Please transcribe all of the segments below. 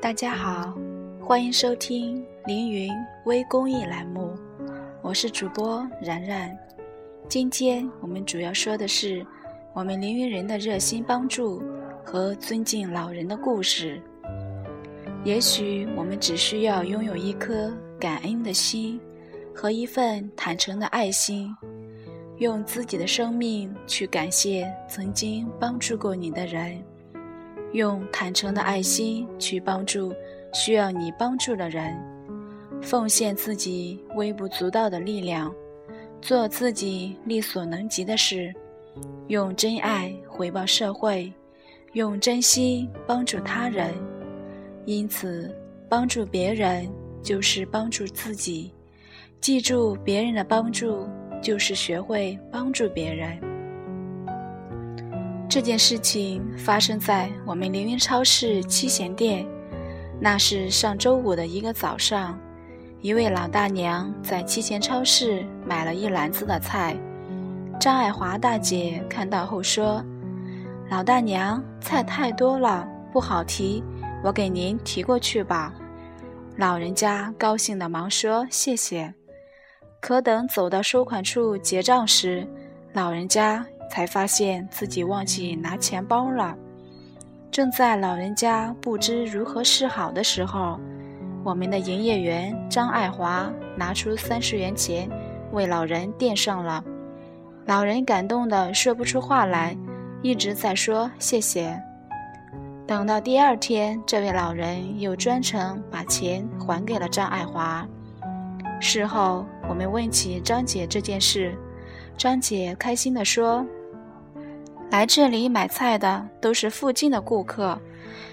大家好，欢迎收听凌云微公益栏目，我是主播然然。今天我们主要说的是我们凌云人的热心帮助和尊敬老人的故事。也许我们只需要拥有一颗感恩的心和一份坦诚的爱心，用自己的生命去感谢曾经帮助过你的人。用坦诚的爱心去帮助需要你帮助的人，奉献自己微不足道的力量，做自己力所能及的事，用真爱回报社会，用真心帮助他人。因此，帮助别人就是帮助自己。记住，别人的帮助就是学会帮助别人。这件事情发生在我们凌云超市七贤店。那是上周五的一个早上，一位老大娘在七贤超市买了一篮子的菜。张爱华大姐看到后说：“老大娘，菜太多了，不好提，我给您提过去吧。”老人家高兴地忙说：“谢谢。”可等走到收款处结账时，老人家。才发现自己忘记拿钱包了。正在老人家不知如何是好的时候，我们的营业员张爱华拿出三十元钱为老人垫上了。老人感动的说不出话来，一直在说谢谢。等到第二天，这位老人又专程把钱还给了张爱华。事后，我们问起张姐这件事，张姐开心地说。来这里买菜的都是附近的顾客，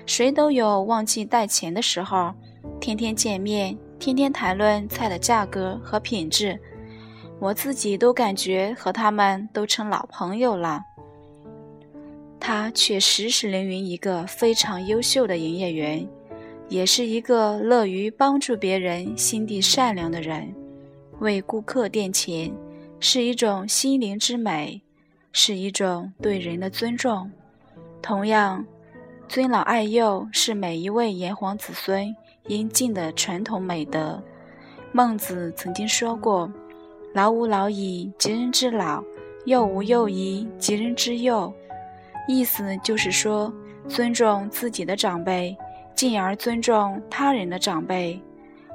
谁都有忘记带钱的时候。天天见面，天天谈论菜的价格和品质，我自己都感觉和他们都成老朋友了。他确实是凌云一个非常优秀的营业员，也是一个乐于帮助别人、心地善良的人。为顾客垫钱是一种心灵之美。是一种对人的尊重，同样，尊老爱幼是每一位炎黄子孙应尽的传统美德。孟子曾经说过：“老吾老以及人之老，幼吾幼以及人之幼。”意思就是说，尊重自己的长辈，进而尊重他人的长辈；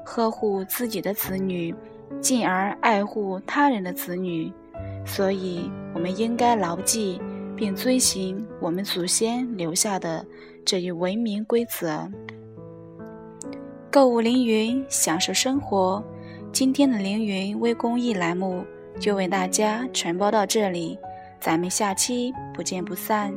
呵护自己的子女，进而爱护他人的子女。所以我们应该牢记并遵循我们祖先留下的这一文明规则。购物凌云享受生活今天的凌云微公益栏目就为大家传播到这里咱们下期不见不散。